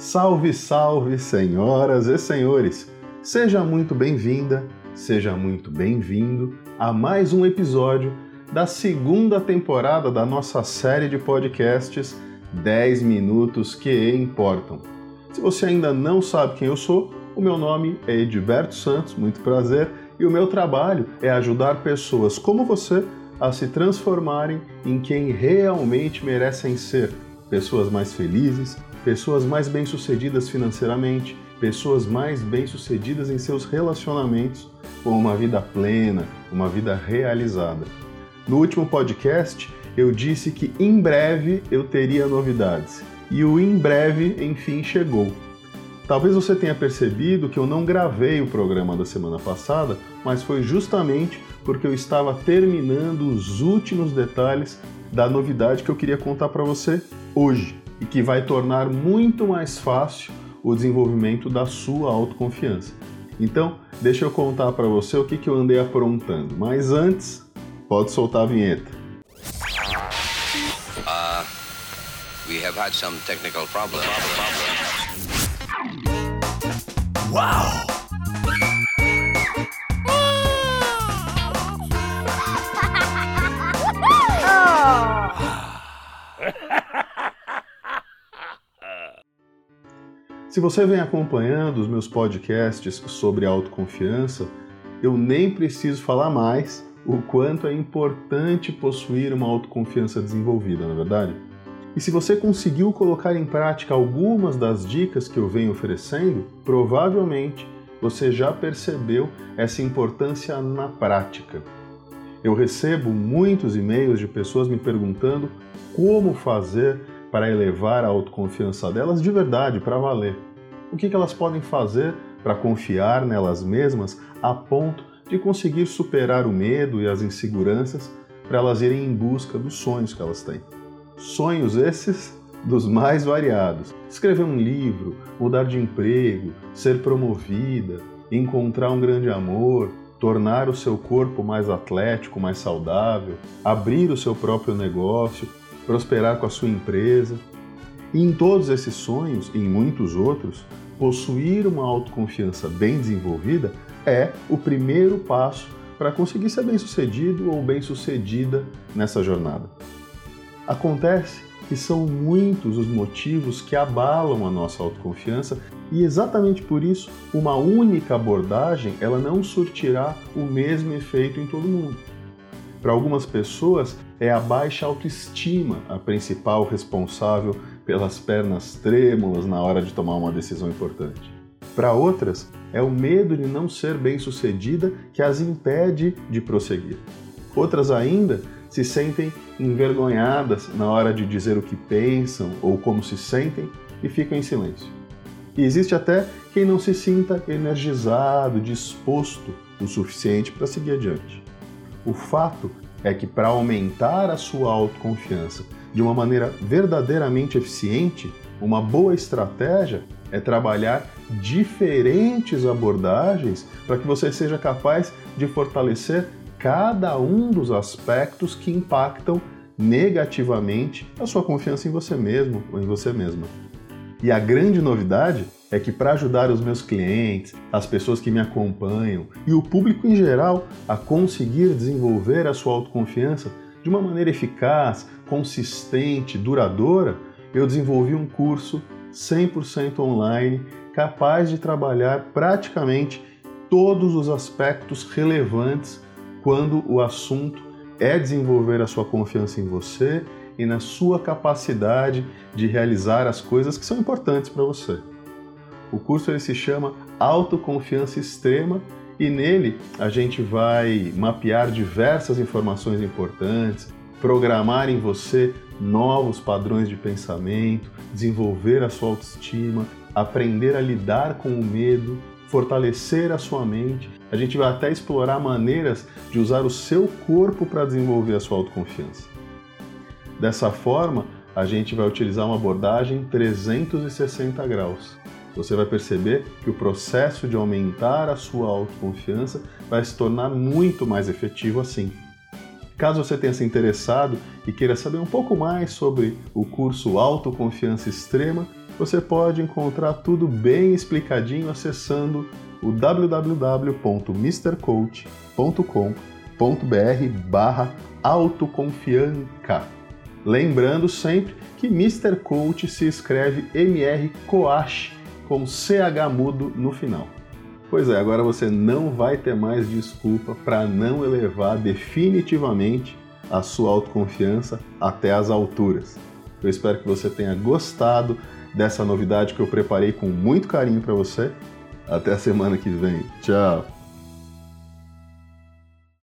Salve, salve, senhoras e senhores! Seja muito bem-vinda, seja muito bem-vindo a mais um episódio da segunda temporada da nossa série de podcasts 10 Minutos que Importam. Se você ainda não sabe quem eu sou, o meu nome é Edberto Santos, muito prazer, e o meu trabalho é ajudar pessoas como você a se transformarem em quem realmente merecem ser. Pessoas mais felizes, pessoas mais bem-sucedidas financeiramente, pessoas mais bem-sucedidas em seus relacionamentos, com uma vida plena, uma vida realizada. No último podcast, eu disse que em breve eu teria novidades. E o em breve, enfim, chegou. Talvez você tenha percebido que eu não gravei o programa da semana passada, mas foi justamente porque eu estava terminando os últimos detalhes da novidade que eu queria contar para você hoje e que vai tornar muito mais fácil o desenvolvimento da sua autoconfiança. Então, deixa eu contar para você o que, que eu andei aprontando. Mas antes, pode soltar a vinheta. Uh, we have had some technical problems. Wow! Se você vem acompanhando os meus podcasts sobre autoconfiança, eu nem preciso falar mais o quanto é importante possuir uma autoconfiança desenvolvida, na é verdade? E se você conseguiu colocar em prática algumas das dicas que eu venho oferecendo, provavelmente você já percebeu essa importância na prática. Eu recebo muitos e-mails de pessoas me perguntando como fazer para elevar a autoconfiança delas de verdade, para valer. O que elas podem fazer para confiar nelas mesmas a ponto de conseguir superar o medo e as inseguranças para elas irem em busca dos sonhos que elas têm. Sonhos esses dos mais variados. Escrever um livro, mudar de emprego, ser promovida, encontrar um grande amor, tornar o seu corpo mais atlético, mais saudável, abrir o seu próprio negócio, prosperar com a sua empresa. E em todos esses sonhos, e em muitos outros, possuir uma autoconfiança bem desenvolvida é o primeiro passo para conseguir ser bem-sucedido ou bem-sucedida nessa jornada. Acontece que são muitos os motivos que abalam a nossa autoconfiança e exatamente por isso uma única abordagem ela não surtirá o mesmo efeito em todo mundo. Para algumas pessoas, é a baixa autoestima a principal responsável pelas pernas trêmulas na hora de tomar uma decisão importante. Para outras, é o medo de não ser bem-sucedida que as impede de prosseguir. Outras ainda se sentem envergonhadas na hora de dizer o que pensam ou como se sentem e ficam em silêncio. E existe até quem não se sinta energizado, disposto o suficiente para seguir adiante. O fato é que para aumentar a sua autoconfiança de uma maneira verdadeiramente eficiente, uma boa estratégia é trabalhar diferentes abordagens para que você seja capaz de fortalecer cada um dos aspectos que impactam negativamente a sua confiança em você mesmo ou em você mesma. E a grande novidade é que para ajudar os meus clientes, as pessoas que me acompanham e o público em geral a conseguir desenvolver a sua autoconfiança de uma maneira eficaz, consistente, duradoura, eu desenvolvi um curso 100% online capaz de trabalhar praticamente todos os aspectos relevantes quando o assunto é desenvolver a sua confiança em você e na sua capacidade de realizar as coisas que são importantes para você. O curso ele se chama Autoconfiança Extrema e nele a gente vai mapear diversas informações importantes, programar em você novos padrões de pensamento, desenvolver a sua autoestima, aprender a lidar com o medo, fortalecer a sua mente. A gente vai até explorar maneiras de usar o seu corpo para desenvolver a sua autoconfiança. Dessa forma, a gente vai utilizar uma abordagem 360 graus você vai perceber que o processo de aumentar a sua autoconfiança vai se tornar muito mais efetivo assim. Caso você tenha se interessado e queira saber um pouco mais sobre o curso Autoconfiança Extrema, você pode encontrar tudo bem explicadinho acessando o www.mrcoach.com.br barra autoconfianca. Lembrando sempre que Mr. Coach se escreve MR Coach com CH mudo no final. Pois é, agora você não vai ter mais desculpa para não elevar definitivamente a sua autoconfiança até as alturas. Eu espero que você tenha gostado dessa novidade que eu preparei com muito carinho para você. Até a semana que vem. Tchau!